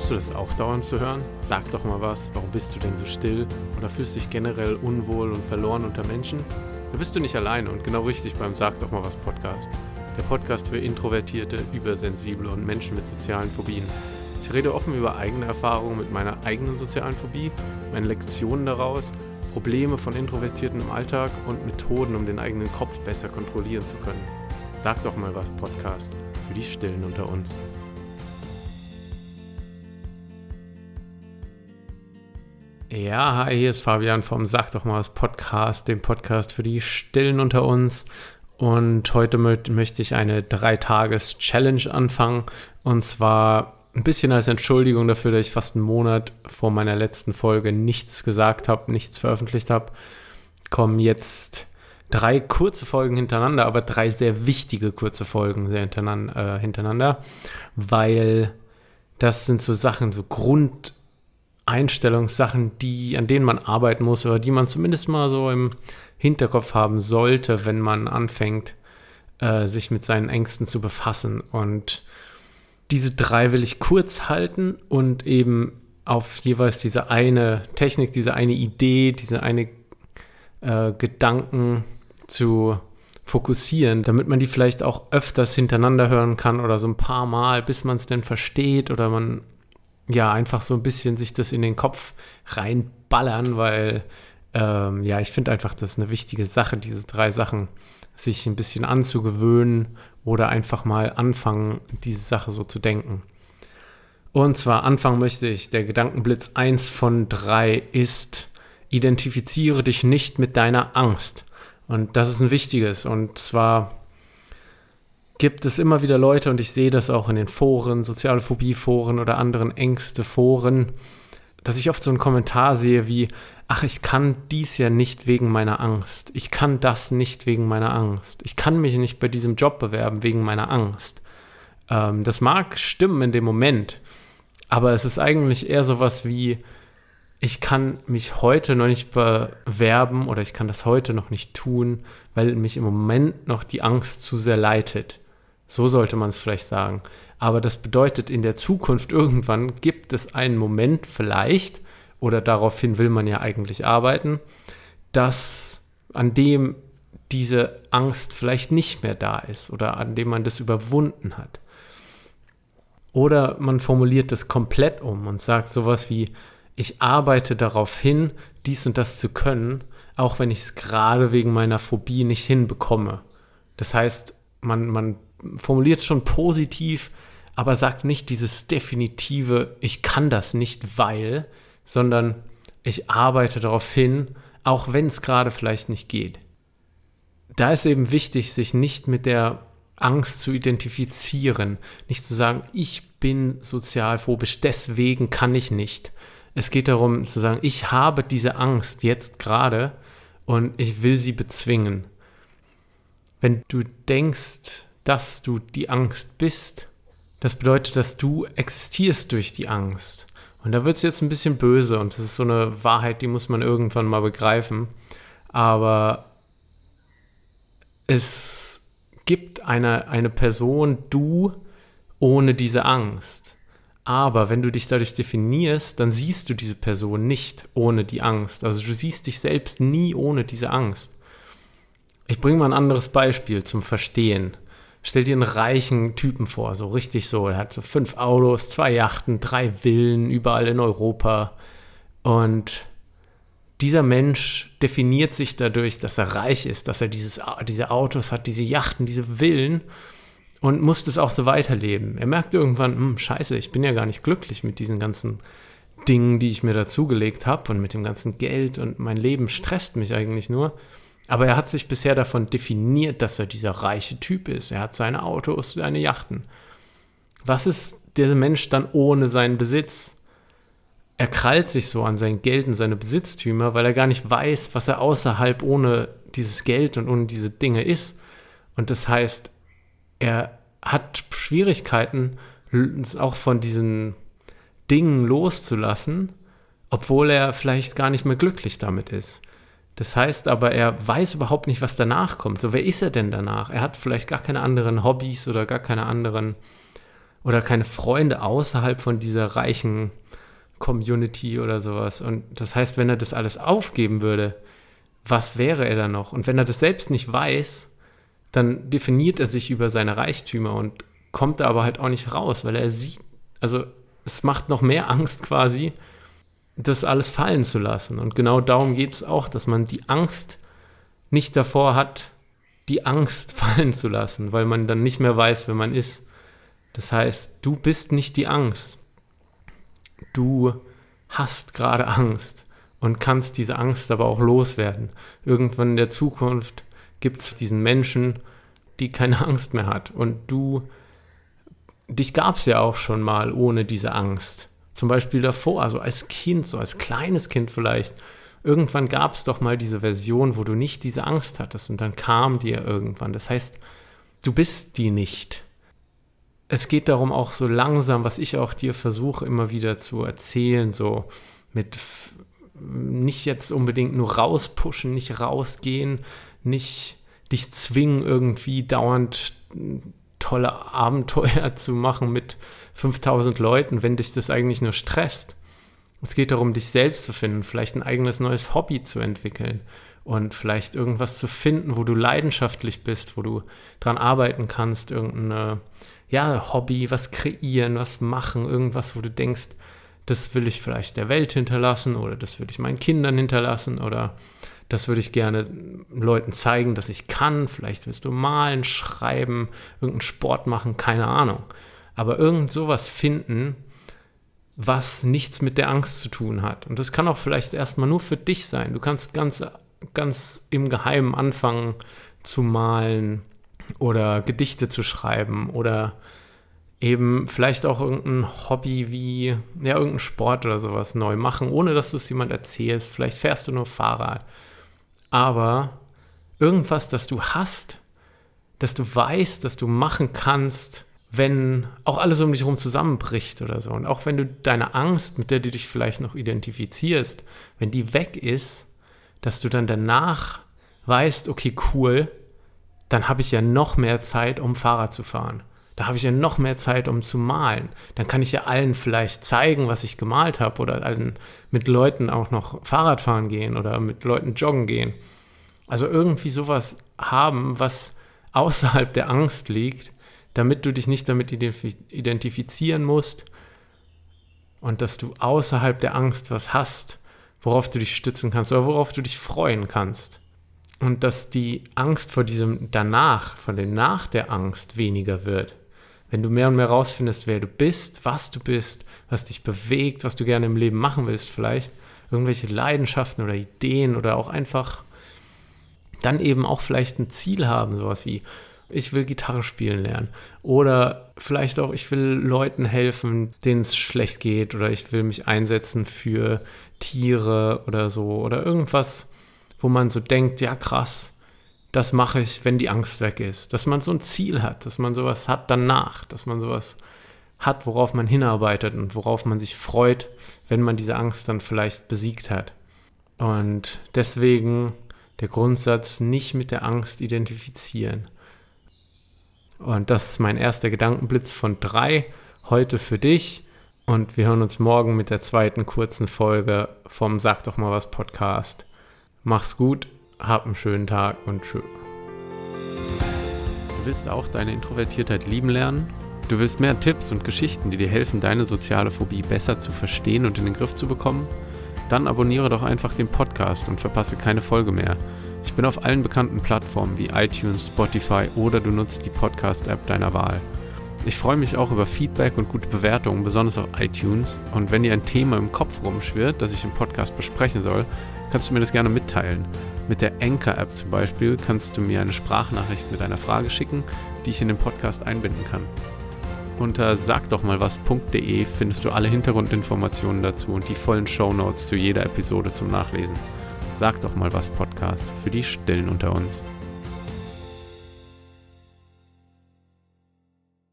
Bekommst du das auch dauernd zu hören? Sag doch mal was, warum bist du denn so still? Oder fühlst dich generell unwohl und verloren unter Menschen? Da bist du nicht alleine und genau richtig beim Sag doch mal was Podcast. Der Podcast für Introvertierte, Übersensible und Menschen mit sozialen Phobien. Ich rede offen über eigene Erfahrungen mit meiner eigenen sozialen Phobie, meine Lektionen daraus, Probleme von Introvertierten im Alltag und Methoden, um den eigenen Kopf besser kontrollieren zu können. Sag doch mal was Podcast für die Stillen unter uns. Ja, hi, hier ist Fabian vom Sag doch mal was Podcast, dem Podcast für die Stillen unter uns. Und heute möchte ich eine Drei-Tages-Challenge anfangen. Und zwar ein bisschen als Entschuldigung dafür, dass ich fast einen Monat vor meiner letzten Folge nichts gesagt habe, nichts veröffentlicht habe. Kommen jetzt drei kurze Folgen hintereinander, aber drei sehr wichtige kurze Folgen hintereinander, äh, hintereinander weil das sind so Sachen, so Grund. Einstellungssachen, die, an denen man arbeiten muss oder die man zumindest mal so im Hinterkopf haben sollte, wenn man anfängt, äh, sich mit seinen Ängsten zu befassen. Und diese drei will ich kurz halten und eben auf jeweils diese eine Technik, diese eine Idee, diese eine äh, Gedanken zu fokussieren, damit man die vielleicht auch öfters hintereinander hören kann oder so ein paar Mal, bis man es denn versteht oder man ja, einfach so ein bisschen sich das in den Kopf reinballern, weil ähm, ja, ich finde einfach, das ist eine wichtige Sache, diese drei Sachen sich ein bisschen anzugewöhnen oder einfach mal anfangen, diese Sache so zu denken. Und zwar anfangen möchte ich, der Gedankenblitz 1 von 3 ist, identifiziere dich nicht mit deiner Angst. Und das ist ein wichtiges. Und zwar gibt es immer wieder Leute, und ich sehe das auch in den Foren, soziale Phobie-Foren oder anderen Ängste-Foren, dass ich oft so einen Kommentar sehe wie, ach, ich kann dies ja nicht wegen meiner Angst. Ich kann das nicht wegen meiner Angst. Ich kann mich nicht bei diesem Job bewerben wegen meiner Angst. Ähm, das mag stimmen in dem Moment, aber es ist eigentlich eher sowas wie, ich kann mich heute noch nicht bewerben oder ich kann das heute noch nicht tun, weil mich im Moment noch die Angst zu sehr leitet. So sollte man es vielleicht sagen. Aber das bedeutet, in der Zukunft irgendwann gibt es einen Moment vielleicht, oder daraufhin will man ja eigentlich arbeiten, dass an dem diese Angst vielleicht nicht mehr da ist oder an dem man das überwunden hat. Oder man formuliert das komplett um und sagt sowas wie, ich arbeite darauf hin, dies und das zu können, auch wenn ich es gerade wegen meiner Phobie nicht hinbekomme. Das heißt, man, man formuliert schon positiv, aber sagt nicht dieses definitive, ich kann das nicht, weil, sondern ich arbeite darauf hin, auch wenn es gerade vielleicht nicht geht. Da ist eben wichtig, sich nicht mit der Angst zu identifizieren, nicht zu sagen, ich bin sozialphobisch, deswegen kann ich nicht. Es geht darum zu sagen, ich habe diese Angst jetzt gerade und ich will sie bezwingen. Wenn du denkst, dass du die Angst bist. Das bedeutet, dass du existierst durch die Angst. Und da wird es jetzt ein bisschen böse und das ist so eine Wahrheit, die muss man irgendwann mal begreifen. Aber es gibt eine, eine Person, du, ohne diese Angst. Aber wenn du dich dadurch definierst, dann siehst du diese Person nicht ohne die Angst. Also du siehst dich selbst nie ohne diese Angst. Ich bringe mal ein anderes Beispiel zum Verstehen. Stell dir einen reichen Typen vor, so richtig so. Er hat so fünf Autos, zwei Yachten, drei Villen überall in Europa. Und dieser Mensch definiert sich dadurch, dass er reich ist, dass er dieses, diese Autos hat, diese Yachten, diese Villen und muss das auch so weiterleben. Er merkt irgendwann, hm, scheiße, ich bin ja gar nicht glücklich mit diesen ganzen Dingen, die ich mir dazugelegt habe und mit dem ganzen Geld und mein Leben stresst mich eigentlich nur. Aber er hat sich bisher davon definiert, dass er dieser reiche Typ ist. Er hat seine Autos, seine Yachten. Was ist der Mensch dann ohne seinen Besitz? Er krallt sich so an sein Geld und seine Besitztümer, weil er gar nicht weiß, was er außerhalb ohne dieses Geld und ohne diese Dinge ist. Und das heißt, er hat Schwierigkeiten, auch von diesen Dingen loszulassen, obwohl er vielleicht gar nicht mehr glücklich damit ist. Das heißt aber, er weiß überhaupt nicht, was danach kommt. So, wer ist er denn danach? Er hat vielleicht gar keine anderen Hobbys oder gar keine anderen oder keine Freunde außerhalb von dieser reichen Community oder sowas. Und das heißt, wenn er das alles aufgeben würde, was wäre er dann noch? Und wenn er das selbst nicht weiß, dann definiert er sich über seine Reichtümer und kommt da aber halt auch nicht raus, weil er sieht, also es macht noch mehr Angst quasi, das alles fallen zu lassen. Und genau darum geht es auch, dass man die Angst nicht davor hat, die Angst fallen zu lassen, weil man dann nicht mehr weiß, wer man ist. Das heißt, du bist nicht die Angst. Du hast gerade Angst und kannst diese Angst aber auch loswerden. Irgendwann in der Zukunft gibt es diesen Menschen, die keine Angst mehr hat. Und du, dich gab es ja auch schon mal ohne diese Angst. Zum Beispiel davor, also als Kind, so als kleines Kind vielleicht. Irgendwann gab es doch mal diese Version, wo du nicht diese Angst hattest und dann kam dir irgendwann. Das heißt, du bist die nicht es geht darum auch so langsam, was ich auch dir versuche immer wieder zu erzählen, so mit nicht jetzt unbedingt nur rauspushen, nicht rausgehen, nicht dich zwingen, irgendwie dauernd tolle Abenteuer zu machen mit 5000 Leuten, wenn dich das eigentlich nur stresst. Es geht darum, dich selbst zu finden, vielleicht ein eigenes neues Hobby zu entwickeln und vielleicht irgendwas zu finden, wo du leidenschaftlich bist, wo du dran arbeiten kannst, irgendeine ja, Hobby, was kreieren, was machen, irgendwas, wo du denkst, das will ich vielleicht der Welt hinterlassen oder das will ich meinen Kindern hinterlassen oder das würde ich gerne Leuten zeigen, dass ich kann. Vielleicht willst du malen, schreiben, irgendeinen Sport machen, keine Ahnung. Aber irgend sowas finden, was nichts mit der Angst zu tun hat. Und das kann auch vielleicht erstmal nur für dich sein. Du kannst ganz, ganz im Geheimen anfangen zu malen, oder Gedichte zu schreiben oder eben vielleicht auch irgendein Hobby wie, ja, irgendein Sport oder sowas neu machen, ohne dass du es jemand erzählst. Vielleicht fährst du nur Fahrrad. Aber irgendwas, das du hast, das du weißt, dass du machen kannst, wenn auch alles um dich herum zusammenbricht oder so. Und auch wenn du deine Angst, mit der du dich vielleicht noch identifizierst, wenn die weg ist, dass du dann danach weißt, okay, cool, dann habe ich ja noch mehr Zeit, um Fahrrad zu fahren. Da habe ich ja noch mehr Zeit, um zu malen. Dann kann ich ja allen vielleicht zeigen, was ich gemalt habe oder allen mit Leuten auch noch Fahrrad fahren gehen oder mit Leuten joggen gehen. Also irgendwie sowas haben, was außerhalb der Angst liegt, damit du dich nicht damit identifizieren musst und dass du außerhalb der Angst was hast, worauf du dich stützen kannst oder worauf du dich freuen kannst und dass die Angst vor diesem danach, von dem nach der Angst weniger wird. Wenn du mehr und mehr rausfindest, wer du bist, was du bist, was dich bewegt, was du gerne im Leben machen willst, vielleicht irgendwelche Leidenschaften oder Ideen oder auch einfach dann eben auch vielleicht ein Ziel haben, sowas wie ich will Gitarre spielen lernen oder vielleicht auch ich will Leuten helfen, denen es schlecht geht oder ich will mich einsetzen für Tiere oder so oder irgendwas wo man so denkt, ja krass, das mache ich, wenn die Angst weg ist. Dass man so ein Ziel hat, dass man sowas hat danach, dass man sowas hat, worauf man hinarbeitet und worauf man sich freut, wenn man diese Angst dann vielleicht besiegt hat. Und deswegen der Grundsatz, nicht mit der Angst identifizieren. Und das ist mein erster Gedankenblitz von drei heute für dich. Und wir hören uns morgen mit der zweiten kurzen Folge vom Sag doch mal was Podcast. Mach's gut, hab einen schönen Tag und tschö. Du willst auch deine Introvertiertheit lieben lernen? Du willst mehr Tipps und Geschichten, die dir helfen, deine soziale Phobie besser zu verstehen und in den Griff zu bekommen? Dann abonniere doch einfach den Podcast und verpasse keine Folge mehr. Ich bin auf allen bekannten Plattformen wie iTunes, Spotify oder du nutzt die Podcast-App deiner Wahl. Ich freue mich auch über Feedback und gute Bewertungen, besonders auf iTunes. Und wenn dir ein Thema im Kopf rumschwirrt, das ich im Podcast besprechen soll, kannst du mir das gerne mitteilen. Mit der Anchor-App zum Beispiel kannst du mir eine Sprachnachricht mit einer Frage schicken, die ich in den Podcast einbinden kann. Unter sagdochmalwas.de findest du alle Hintergrundinformationen dazu und die vollen Shownotes zu jeder Episode zum Nachlesen. Sag doch mal was Podcast für die Stillen unter uns.